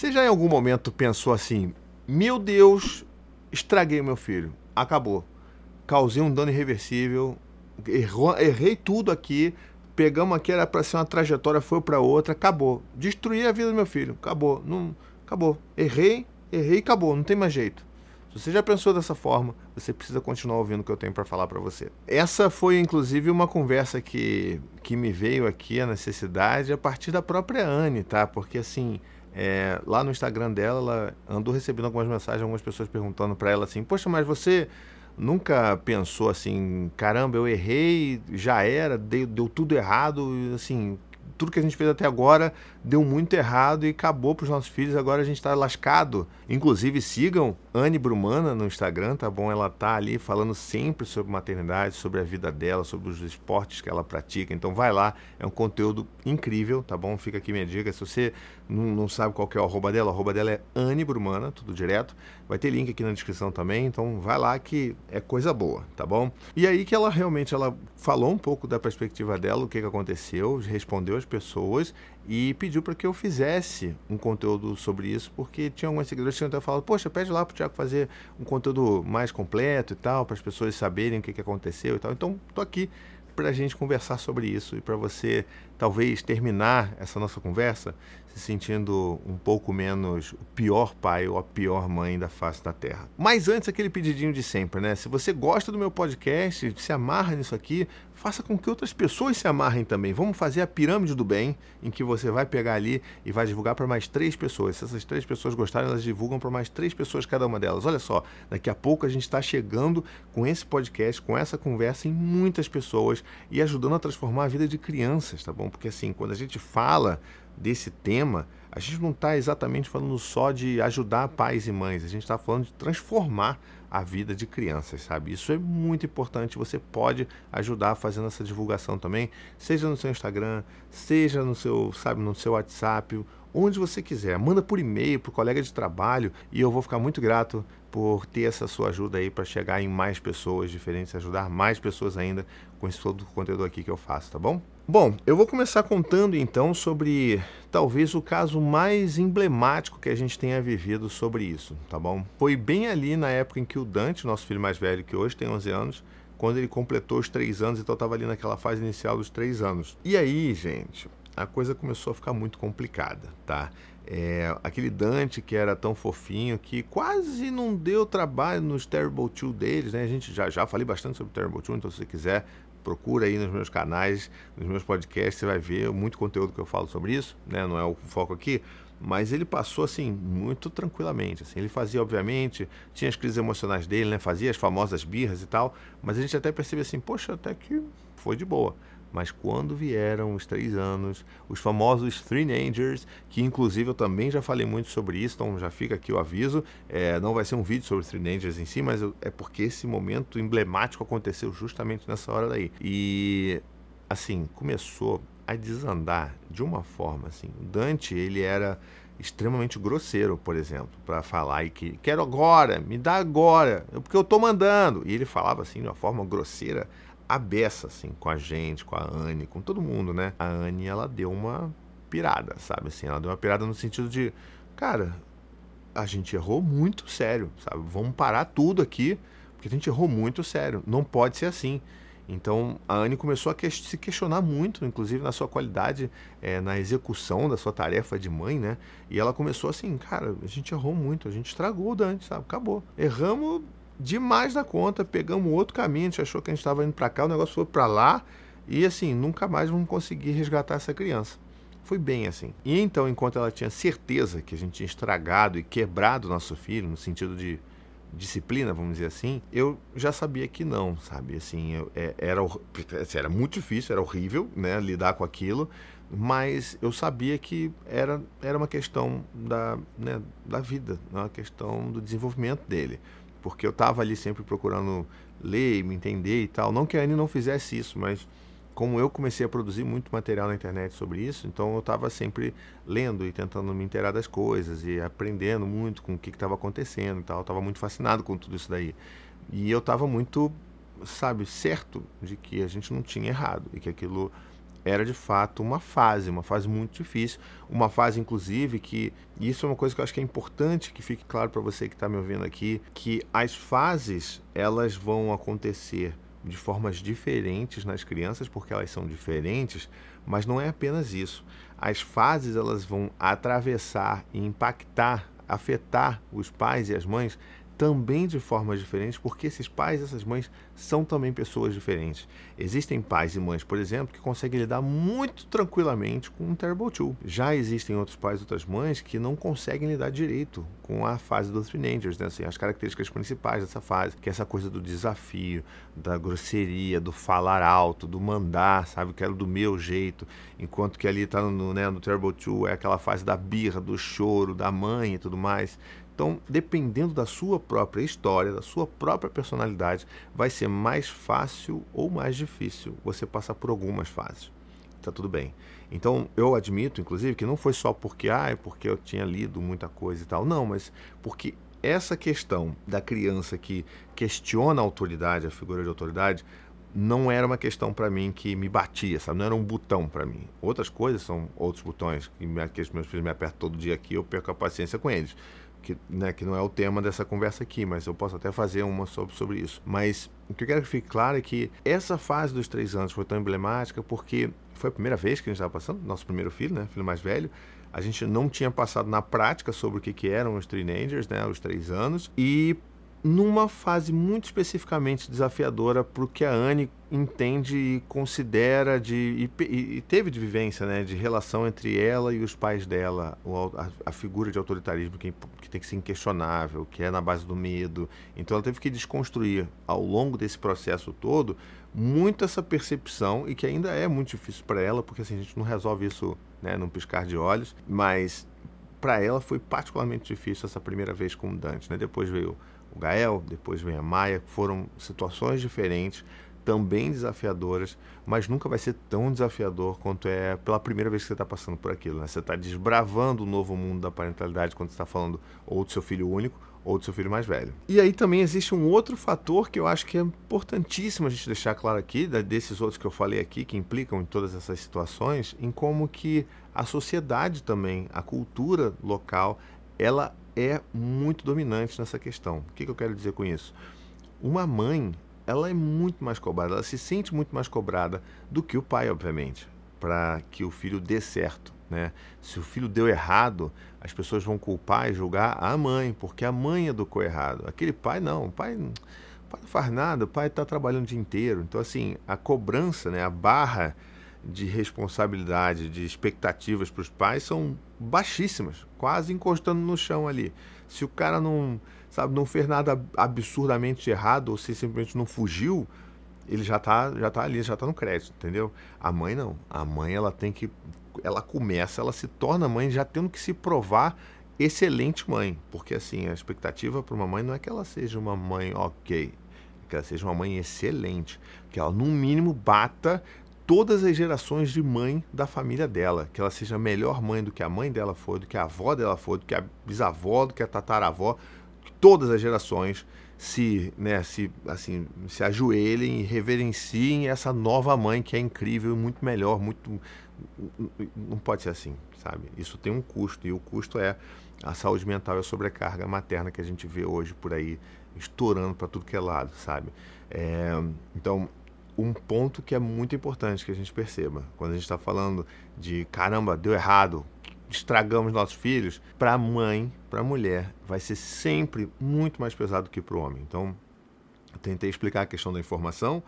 Você já em algum momento pensou assim: meu Deus, estraguei meu filho, acabou, causei um dano irreversível, errou, errei tudo aqui, pegamos aqui, era para ser uma trajetória, foi para outra, acabou, destruí a vida do meu filho, acabou, não, acabou, errei, errei, acabou, não tem mais jeito. Se você já pensou dessa forma, você precisa continuar ouvindo o que eu tenho para falar para você. Essa foi inclusive uma conversa que, que me veio aqui a necessidade a partir da própria Anne, tá? Porque assim, é, lá no Instagram dela, ela andou recebendo algumas mensagens, algumas pessoas perguntando para ela assim: Poxa, mas você nunca pensou assim, caramba, eu errei, já era, deu, deu tudo errado, assim, tudo que a gente fez até agora deu muito errado e acabou para os nossos filhos. Agora a gente está lascado. Inclusive, sigam Anne Brumana no Instagram, tá bom? Ela tá ali falando sempre sobre maternidade, sobre a vida dela, sobre os esportes que ela pratica. Então, vai lá, é um conteúdo incrível, tá bom? Fica aqui minha dica. Se você não, não sabe qual é o arroba dela, o arroba dela é Anne Brumana, tudo direto. Vai ter link aqui na descrição também, então vai lá que é coisa boa, tá bom? E aí que ela realmente ela falou um pouco da perspectiva dela, o que, que aconteceu, respondeu as pessoas e pediu para que eu fizesse um conteúdo sobre isso, porque tinha algumas seguidores que até falado, poxa, pede lá para o Tiago fazer um conteúdo mais completo e tal, para as pessoas saberem o que, que aconteceu e tal. Então, estou aqui para a gente conversar sobre isso e para você talvez terminar essa nossa conversa se sentindo um pouco menos o pior pai ou a pior mãe da face da terra. Mas antes, aquele pedidinho de sempre, né? Se você gosta do meu podcast, se amarra nisso aqui, faça com que outras pessoas se amarrem também. Vamos fazer a pirâmide do bem, em que você vai pegar ali e vai divulgar para mais três pessoas. Se essas três pessoas gostarem, elas divulgam para mais três pessoas cada uma delas. Olha só, daqui a pouco a gente está chegando com esse podcast, com essa conversa em muitas pessoas e ajudando a transformar a vida de crianças, tá bom? Porque assim, quando a gente fala desse tema, a gente não está exatamente falando só de ajudar pais e mães, a gente está falando de transformar a vida de crianças, sabe? Isso é muito importante. Você pode ajudar fazendo essa divulgação também, seja no seu Instagram, seja no seu, sabe, no seu WhatsApp, onde você quiser. Manda por e-mail para o colega de trabalho e eu vou ficar muito grato por ter essa sua ajuda aí para chegar em mais pessoas diferentes, ajudar mais pessoas ainda com esse todo o conteúdo aqui que eu faço, tá bom? Bom, eu vou começar contando então sobre talvez o caso mais emblemático que a gente tenha vivido sobre isso, tá bom? Foi bem ali na época em que o Dante, nosso filho mais velho, que hoje tem 11 anos, quando ele completou os 3 anos, então estava ali naquela fase inicial dos 3 anos. E aí, gente, a coisa começou a ficar muito complicada, tá? É, aquele Dante que era tão fofinho, que quase não deu trabalho nos Terrible 2 deles, né? A gente já, já falei bastante sobre Terrible 2, então se você quiser procura aí nos meus canais, nos meus podcasts, você vai ver muito conteúdo que eu falo sobre isso, né? Não é o foco aqui, mas ele passou assim muito tranquilamente. Assim. Ele fazia, obviamente, tinha as crises emocionais dele, né? Fazia as famosas birras e tal, mas a gente até percebia assim, poxa, até que foi de boa. Mas quando vieram os três anos, os famosos Three que inclusive eu também já falei muito sobre isso, então já fica aqui o aviso. É, não vai ser um vídeo sobre Three em si, mas é porque esse momento emblemático aconteceu justamente nessa hora daí. E assim, começou a desandar de uma forma assim. Dante, ele era extremamente grosseiro, por exemplo, para falar e que quero agora, me dá agora, porque eu tô mandando. E ele falava assim de uma forma grosseira a beça, assim, com a gente, com a Anne, com todo mundo, né? A Anne, ela deu uma pirada, sabe? Assim, ela deu uma pirada no sentido de, cara, a gente errou muito sério, sabe? Vamos parar tudo aqui, porque a gente errou muito sério. Não pode ser assim. Então a Anne começou a que se questionar muito, inclusive na sua qualidade, é, na execução da sua tarefa de mãe, né? E ela começou assim, cara, a gente errou muito, a gente estragou o Dante, sabe? Acabou. Erramos demais da conta, pegamos outro caminho, a gente achou que a gente estava indo para cá, o negócio foi para lá e assim, nunca mais vamos conseguir resgatar essa criança. Foi bem assim. E então, enquanto ela tinha certeza que a gente tinha estragado e quebrado nosso filho, no sentido de disciplina, vamos dizer assim, eu já sabia que não, sabe? Assim, eu, é, era, assim, era muito difícil, era horrível, né, lidar com aquilo, mas eu sabia que era, era uma questão da, né, da vida, uma questão do desenvolvimento dele porque eu estava ali sempre procurando ler, me entender e tal. Não que a Anne não fizesse isso, mas como eu comecei a produzir muito material na internet sobre isso, então eu estava sempre lendo e tentando me inteirar das coisas e aprendendo muito com o que estava acontecendo e tal. Eu estava muito fascinado com tudo isso daí. E eu estava muito, sabe, certo de que a gente não tinha errado e que aquilo era de fato uma fase, uma fase muito difícil, uma fase inclusive que e isso é uma coisa que eu acho que é importante que fique claro para você que está me ouvindo aqui, que as fases elas vão acontecer de formas diferentes nas crianças porque elas são diferentes, mas não é apenas isso. As fases elas vão atravessar e impactar, afetar os pais e as mães também de formas diferentes, porque esses pais e essas mães são também pessoas diferentes. Existem pais e mães, por exemplo, que conseguem lidar muito tranquilamente com um Terrible Two. Já existem outros pais e outras mães que não conseguem lidar direito com a fase dos teenagers, né? assim, as características principais dessa fase, que é essa coisa do desafio, da grosseria, do falar alto, do mandar, sabe? Quero do meu jeito, enquanto que ali está no, né, no Terrible Two é aquela fase da birra, do choro, da mãe e tudo mais. Então, dependendo da sua própria história, da sua própria personalidade, vai ser mais fácil ou mais difícil você passar por algumas fases. Tá tudo bem. Então, eu admito, inclusive, que não foi só porque, ah, é porque eu tinha lido muita coisa e tal. Não, mas porque essa questão da criança que questiona a autoridade, a figura de autoridade, não era uma questão para mim que me batia, sabe? Não era um botão para mim. Outras coisas são outros botões que, me, que meus filhos me apertam todo dia aqui, eu perco a paciência com eles que, né, que não é o tema dessa conversa aqui, mas eu posso até fazer uma sobre, sobre isso. Mas o que eu quero que fique claro é que essa fase dos três anos foi tão emblemática porque foi a primeira vez que a gente estava passando, nosso primeiro filho, né, filho mais velho. A gente não tinha passado na prática sobre o que, que eram os teenagers, né, os três anos, e numa fase muito especificamente desafiadora para o que a Anne entende e considera de e, e, teve de vivência né de relação entre ela e os pais dela a, a figura de autoritarismo que, que, tem que ser inquestionável que é na base do medo. Então ela teve que desconstruir ao longo desse processo todo muito essa percepção e que ainda é muito difícil para ela porque assim, a gente não resolve isso né num piscar de olhos mas para ela foi particularmente difícil essa primeira vez com o Dante né? Depois veio o Gael, depois vem a Maia, foram situações diferentes, também desafiadoras, mas nunca vai ser tão desafiador quanto é pela primeira vez que você está passando por aquilo. Né? Você está desbravando o novo mundo da parentalidade quando está falando ou do seu filho único ou do seu filho mais velho. E aí também existe um outro fator que eu acho que é importantíssimo a gente deixar claro aqui, desses outros que eu falei aqui, que implicam em todas essas situações, em como que a sociedade também, a cultura local, ela é muito dominante nessa questão. O que, que eu quero dizer com isso? Uma mãe, ela é muito mais cobrada, ela se sente muito mais cobrada do que o pai, obviamente, para que o filho dê certo. Né? Se o filho deu errado, as pessoas vão culpar e julgar a mãe, porque a mãe educou errado. Aquele pai não, o pai, o pai não faz nada, o pai está trabalhando o dia inteiro. Então, assim, a cobrança, né, a barra de responsabilidade, de expectativas para os pais são baixíssimas, quase encostando no chão ali. Se o cara não, sabe, não fez nada absurdamente errado ou se simplesmente não fugiu, ele já tá, já tá ali, já tá no crédito, entendeu? A mãe não. A mãe ela tem que ela começa, ela se torna mãe já tendo que se provar excelente mãe, porque assim, a expectativa para uma mãe não é que ela seja uma mãe OK, é que ela seja uma mãe excelente, que ela no mínimo bata todas as gerações de mãe da família dela, que ela seja melhor mãe do que a mãe dela foi, do que a avó dela foi, do que a bisavó, do que a tataravó, que todas as gerações se, né, se, assim, se ajoelhem e reverenciem essa nova mãe que é incrível, muito melhor, muito não pode ser assim, sabe? Isso tem um custo e o custo é a saúde mental e a sobrecarga materna que a gente vê hoje por aí estourando para tudo que é lado, sabe? É, então um ponto que é muito importante que a gente perceba. Quando a gente está falando de caramba, deu errado, estragamos nossos filhos, para a mãe, para a mulher, vai ser sempre muito mais pesado que para o homem. Então, eu tentei explicar a questão da informação,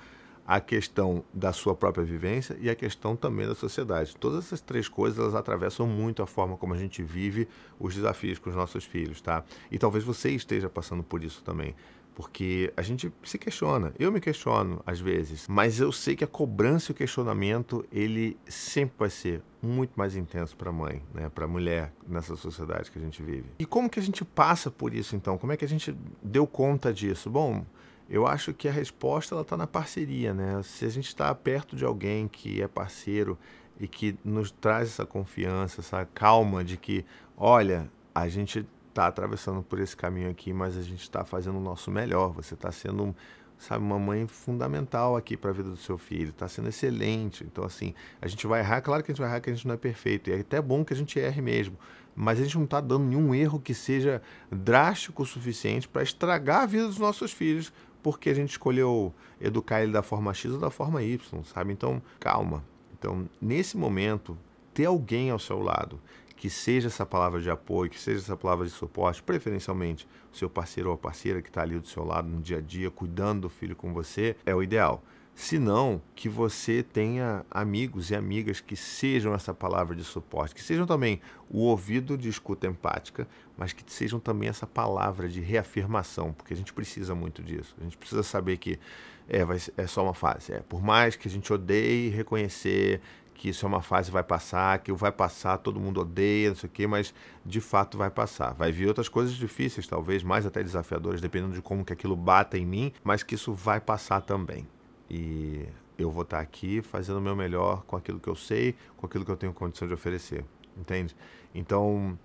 a questão da sua própria vivência e a questão também da sociedade. Todas essas três coisas elas atravessam muito a forma como a gente vive os desafios com os nossos filhos, tá? E talvez você esteja passando por isso também. Porque a gente se questiona, eu me questiono às vezes, mas eu sei que a cobrança e o questionamento ele sempre vai ser muito mais intenso para a mãe, né, para a mulher nessa sociedade que a gente vive. E como que a gente passa por isso então? Como é que a gente deu conta disso? Bom, eu acho que a resposta ela está na parceria, né? Se a gente está perto de alguém que é parceiro e que nos traz essa confiança, essa calma de que, olha, a gente está atravessando por esse caminho aqui, mas a gente está fazendo o nosso melhor. Você está sendo sabe, uma mãe fundamental aqui para a vida do seu filho, está sendo excelente. Então, assim, a gente vai errar, claro que a gente vai errar, que a gente não é perfeito, e é até bom que a gente erre mesmo, mas a gente não está dando nenhum erro que seja drástico o suficiente para estragar a vida dos nossos filhos, porque a gente escolheu educar ele da forma X ou da forma Y, sabe? Então, calma. Então, nesse momento, ter alguém ao seu lado que seja essa palavra de apoio, que seja essa palavra de suporte, preferencialmente o seu parceiro ou a parceira que está ali do seu lado no dia a dia, cuidando do filho com você, é o ideal. Se não, que você tenha amigos e amigas que sejam essa palavra de suporte, que sejam também o ouvido de escuta empática, mas que sejam também essa palavra de reafirmação, porque a gente precisa muito disso. A gente precisa saber que é, vai, é só uma fase. É, por mais que a gente odeie reconhecer que isso é uma fase vai passar, que vai passar, todo mundo odeia, não sei o quê, mas de fato vai passar. Vai vir outras coisas difíceis, talvez mais até desafiadoras, dependendo de como que aquilo bata em mim, mas que isso vai passar também. E eu vou estar aqui fazendo o meu melhor com aquilo que eu sei, com aquilo que eu tenho condição de oferecer, entende? Então,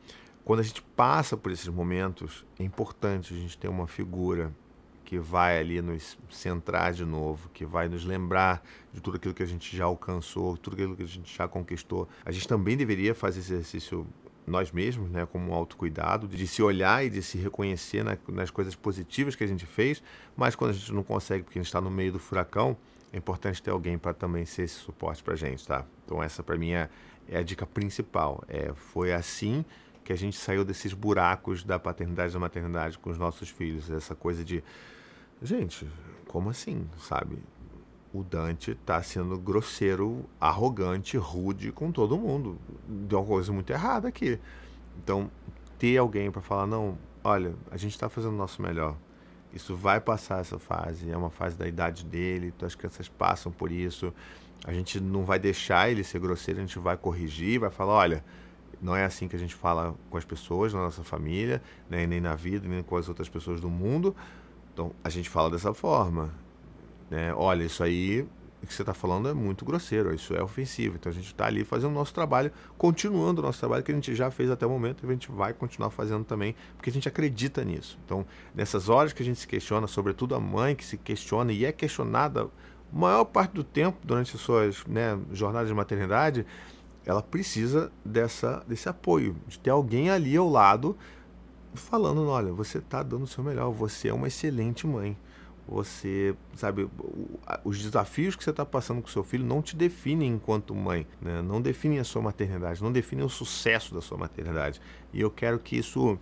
quando a gente passa por esses momentos, é importante a gente ter uma figura que vai ali nos centrar de novo, que vai nos lembrar de tudo aquilo que a gente já alcançou, tudo aquilo que a gente já conquistou. A gente também deveria fazer esse exercício nós mesmos, né, como um autocuidado, de se olhar e de se reconhecer na, nas coisas positivas que a gente fez, mas quando a gente não consegue porque a gente está no meio do furacão, é importante ter alguém para também ser esse suporte para a gente, tá? Então essa para mim é, é, a dica principal. É, foi assim que a gente saiu desses buracos da paternidade e da maternidade com os nossos filhos, essa coisa de Gente, como assim, sabe? O Dante tá sendo grosseiro, arrogante, rude com todo mundo. Deu uma coisa muito errada aqui. Então, ter alguém para falar, não, olha, a gente está fazendo o nosso melhor. Isso vai passar essa fase, é uma fase da idade dele, então as crianças passam por isso. A gente não vai deixar ele ser grosseiro, a gente vai corrigir, vai falar, olha, não é assim que a gente fala com as pessoas na nossa família, né, nem na vida, nem com as outras pessoas do mundo. Então, a gente fala dessa forma. Né? Olha, isso aí que você está falando é muito grosseiro, isso é ofensivo. Então, a gente está ali fazendo o nosso trabalho, continuando o nosso trabalho que a gente já fez até o momento e a gente vai continuar fazendo também, porque a gente acredita nisso. Então, nessas horas que a gente se questiona, sobretudo a mãe que se questiona e é questionada maior parte do tempo durante as suas né, jornadas de maternidade, ela precisa dessa, desse apoio, de ter alguém ali ao lado falando, olha, você está dando o seu melhor, você é uma excelente mãe. Você, sabe, os desafios que você está passando com seu filho não te definem enquanto mãe, né? não definem a sua maternidade, não definem o sucesso da sua maternidade. E eu quero que isso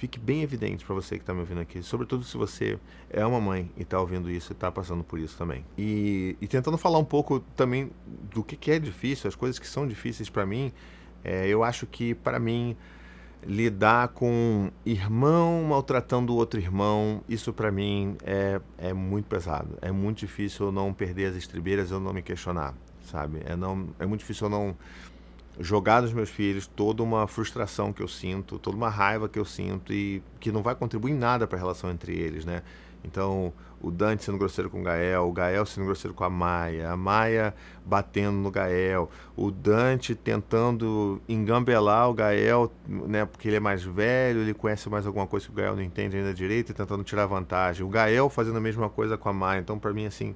fique bem evidente para você que está me ouvindo aqui, sobretudo se você é uma mãe e está ouvindo isso e está passando por isso também. E, e, tentando falar um pouco também do que, que é difícil, as coisas que são difíceis para mim, é, eu acho que para mim lidar com irmão maltratando outro irmão, isso para mim é, é muito pesado. É muito difícil eu não perder as estribeiras, eu não me questionar, sabe? É, não, é muito difícil eu não jogar nos meus filhos toda uma frustração que eu sinto, toda uma raiva que eu sinto e que não vai contribuir em nada para a relação entre eles, né? Então, o Dante sendo grosseiro com o Gael, o Gael sendo grosseiro com a Maia, a Maia batendo no Gael, o Dante tentando engambelar o Gael, né, porque ele é mais velho, ele conhece mais alguma coisa que o Gael não entende ainda direito e tentando tirar vantagem. O Gael fazendo a mesma coisa com a Maia. Então, para mim, assim,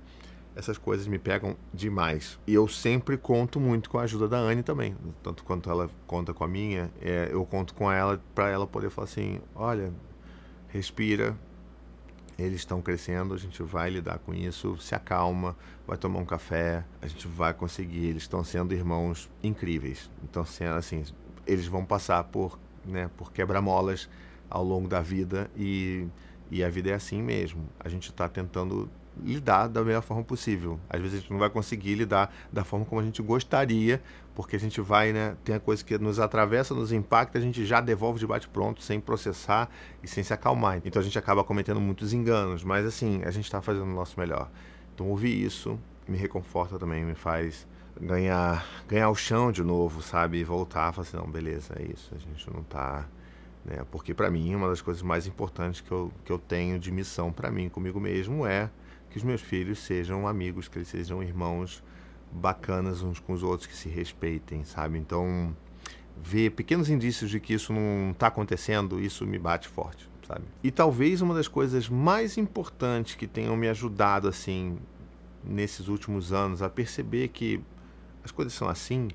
essas coisas me pegam demais. E eu sempre conto muito com a ajuda da Anne também. Tanto quanto ela conta com a minha, é, eu conto com ela para ela poder falar assim: olha, respira, eles estão crescendo, a gente vai lidar com isso, se acalma, vai tomar um café, a gente vai conseguir. Eles estão sendo irmãos incríveis. Então, assim, eles vão passar por, né, por quebra-molas ao longo da vida e, e a vida é assim mesmo. A gente está tentando lidar da melhor forma possível. Às vezes a gente não vai conseguir lidar da forma como a gente gostaria, porque a gente vai, né, tem a coisa que nos atravessa, nos impacta, a gente já devolve de bate-pronto, sem processar e sem se acalmar. Então a gente acaba cometendo muitos enganos, mas assim, a gente está fazendo o nosso melhor. Então ouvir isso me reconforta também, me faz ganhar ganhar o chão de novo, sabe? E voltar, falar assim, não, beleza, é isso, a gente não está né? Porque para mim, uma das coisas mais importantes que eu, que eu tenho de missão para mim, comigo mesmo, é que os meus filhos sejam amigos, que eles sejam irmãos bacanas uns com os outros, que se respeitem, sabe? Então, ver pequenos indícios de que isso não está acontecendo, isso me bate forte, sabe? E talvez uma das coisas mais importantes que tenham me ajudado, assim, nesses últimos anos a perceber que as coisas são assim,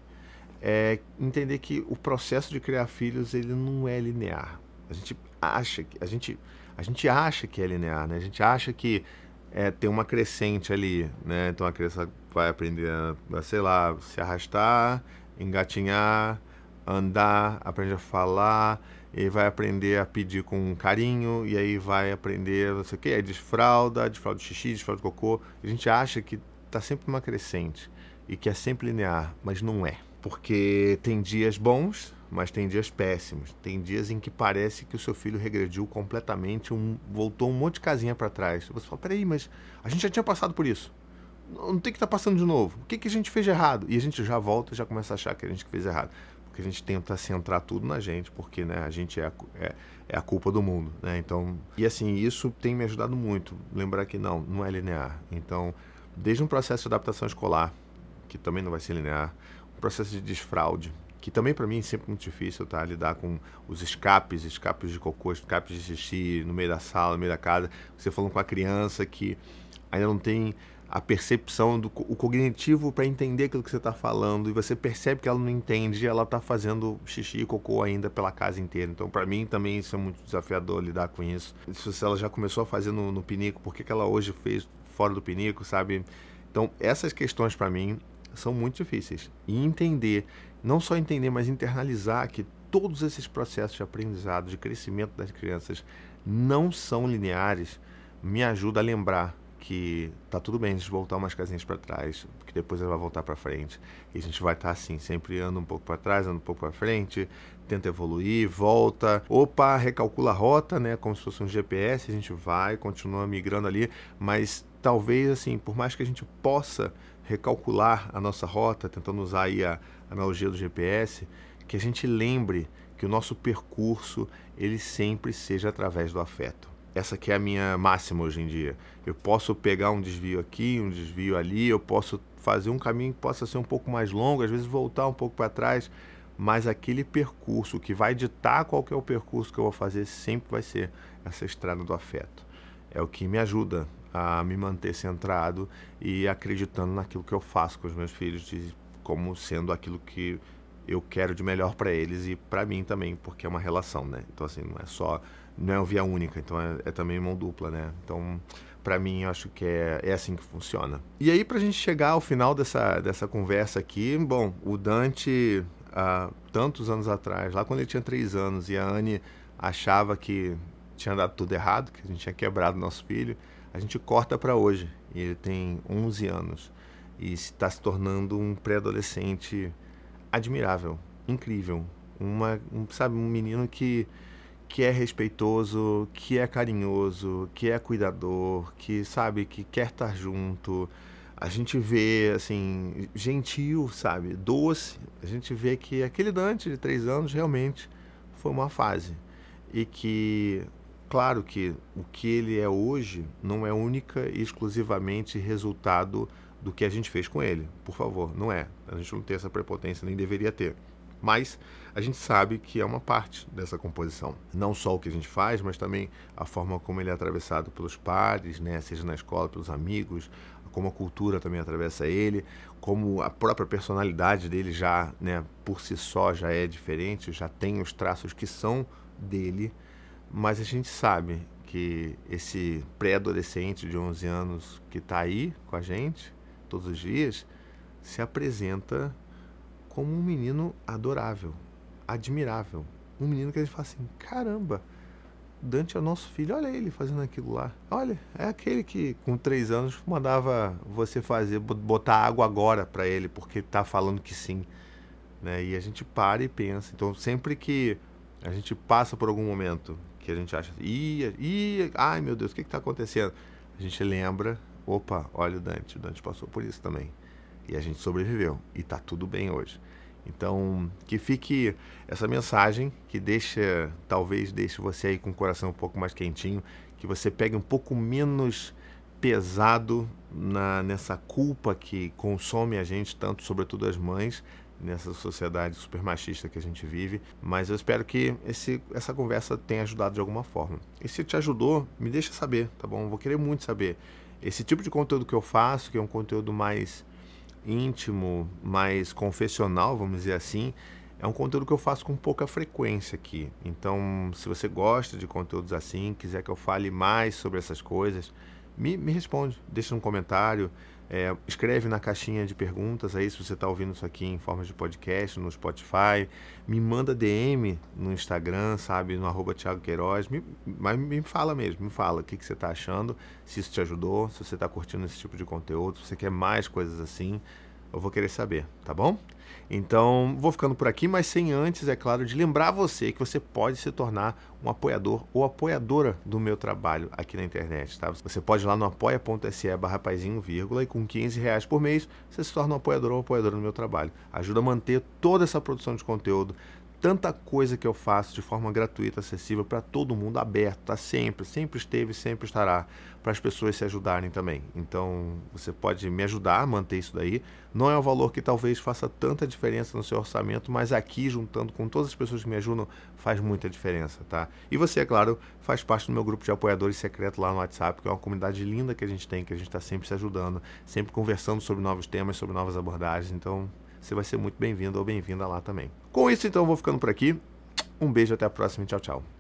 é entender que o processo de criar filhos ele não é linear. A gente acha que a gente a gente acha que é linear, né? A gente acha que é, tem uma crescente ali, né? Então a criança vai aprender a, sei lá, se arrastar, engatinhar, andar, aprende a falar, e vai aprender a pedir com carinho, e aí vai aprender, não sei o que, é desfralda, desfralda de xixi, desfralda de cocô. A gente acha que está sempre uma crescente e que é sempre linear, mas não é. Porque tem dias bons, mas tem dias péssimos. Tem dias em que parece que o seu filho regrediu completamente, um, voltou um monte de casinha para trás. Você fala, peraí, mas a gente já tinha passado por isso. Não tem que estar tá passando de novo. O que, que a gente fez de errado? E a gente já volta e já começa a achar que a gente fez errado. Porque a gente tenta centrar tudo na gente, porque né, a gente é a, é, é a culpa do mundo. Né? Então, e assim, isso tem me ajudado muito. Lembrar que não, não é linear. Então, desde um processo de adaptação escolar, que também não vai ser linear, processo de desfraude, que também para mim é sempre muito difícil, tá? Lidar com os escapes, escapes de cocô, escapes de xixi no meio da sala, no meio da casa. Você falando com a criança que ainda não tem a percepção do o cognitivo para entender aquilo que você está falando e você percebe que ela não entende ela está fazendo xixi e cocô ainda pela casa inteira. Então, para mim também isso é muito desafiador lidar com isso. Se ela já começou a fazer no, no pinico, por que, que ela hoje fez fora do pinico, sabe? Então, essas questões para mim são muito difíceis. E entender, não só entender, mas internalizar que todos esses processos de aprendizado, de crescimento das crianças não são lineares, me ajuda a lembrar que tá tudo bem a gente voltar umas casinhas para trás, que depois ela vai voltar para frente. E a gente vai estar tá assim, sempre anda um pouco para trás, anda um pouco para frente, tenta evoluir, volta, opa, recalcula a rota, né, como se fosse um GPS, a gente vai, continua migrando ali, mas talvez assim, por mais que a gente possa recalcular a nossa rota, tentando usar aí a analogia do GPS, que a gente lembre que o nosso percurso ele sempre seja através do afeto. Essa que é a minha máxima hoje em dia. Eu posso pegar um desvio aqui, um desvio ali, eu posso fazer um caminho que possa ser um pouco mais longo, às vezes voltar um pouco para trás, mas aquele percurso que vai ditar qual é o percurso que eu vou fazer sempre vai ser essa estrada do afeto. É o que me ajuda a me manter centrado e acreditando naquilo que eu faço com os meus filhos, como sendo aquilo que eu quero de melhor para eles e para mim também, porque é uma relação, né? Então assim, não é só não é via única, então é, é também mão dupla, né? Então, para mim, eu acho que é, é assim que funciona. E aí, para a gente chegar ao final dessa, dessa conversa aqui, bom, o Dante, há tantos anos atrás, lá quando ele tinha três anos, e a Anne achava que tinha dado tudo errado, que a gente tinha quebrado nosso filho, a gente corta para hoje e ele tem 11 anos e está se tornando um pré-adolescente admirável, incrível, uma, um, sabe, um menino que que é respeitoso, que é carinhoso, que é cuidador, que sabe que quer estar junto. A gente vê assim gentil, sabe, doce. A gente vê que aquele Dante de três anos realmente foi uma fase e que Claro que o que ele é hoje não é única e exclusivamente resultado do que a gente fez com ele. Por favor, não é. A gente não tem essa prepotência, nem deveria ter. Mas a gente sabe que é uma parte dessa composição. Não só o que a gente faz, mas também a forma como ele é atravessado pelos pares, né? seja na escola, pelos amigos, como a cultura também atravessa ele, como a própria personalidade dele já, né, por si só, já é diferente, já tem os traços que são dele mas a gente sabe que esse pré-adolescente de 11 anos que está aí com a gente todos os dias se apresenta como um menino adorável, admirável. Um menino que a gente fala assim: caramba, Dante é o nosso filho, olha ele fazendo aquilo lá. Olha, é aquele que com três anos mandava você fazer, botar água agora para ele, porque está falando que sim. Né? E a gente para e pensa. Então, sempre que a gente passa por algum momento que a gente acha, ih, ih ai meu Deus, o que está acontecendo? A gente lembra, opa, olha o Dante, o Dante passou por isso também. E a gente sobreviveu. E está tudo bem hoje. Então, que fique essa mensagem que deixa, talvez deixe você aí com o coração um pouco mais quentinho, que você pegue um pouco menos pesado na, nessa culpa que consome a gente, tanto sobretudo as mães, nessa sociedade super machista que a gente vive, mas eu espero que esse, essa conversa tenha ajudado de alguma forma. E se te ajudou, me deixa saber, tá bom? vou querer muito saber. Esse tipo de conteúdo que eu faço, que é um conteúdo mais íntimo, mais confessional, vamos dizer assim, é um conteúdo que eu faço com pouca frequência aqui. Então, se você gosta de conteúdos assim, quiser que eu fale mais sobre essas coisas, me, me responde, deixa um comentário, é, escreve na caixinha de perguntas aí se você está ouvindo isso aqui em forma de podcast, no Spotify, me manda DM no Instagram, sabe, no arroba Thiago Queiroz, me, mas me fala mesmo, me fala o que, que você está achando, se isso te ajudou, se você está curtindo esse tipo de conteúdo, se você quer mais coisas assim, eu vou querer saber, tá bom? Então, vou ficando por aqui, mas sem antes, é claro, de lembrar você que você pode se tornar um apoiador ou apoiadora do meu trabalho aqui na internet, tá? Você pode ir lá no apoia.se barra e com 15 reais por mês você se torna um apoiador ou apoiadora do meu trabalho. Ajuda a manter toda essa produção de conteúdo, tanta coisa que eu faço de forma gratuita, acessível para todo mundo, aberto, tá sempre, sempre esteve, sempre estará para as pessoas se ajudarem também. Então, você pode me ajudar a manter isso daí. Não é um valor que talvez faça tanta diferença no seu orçamento, mas aqui, juntando com todas as pessoas que me ajudam, faz muita diferença, tá? E você, é claro, faz parte do meu grupo de apoiadores secreto lá no WhatsApp, que é uma comunidade linda que a gente tem, que a gente está sempre se ajudando, sempre conversando sobre novos temas, sobre novas abordagens. Então, você vai ser muito bem-vindo ou bem-vinda lá também. Com isso, então, eu vou ficando por aqui. Um beijo, até a próxima e tchau, tchau.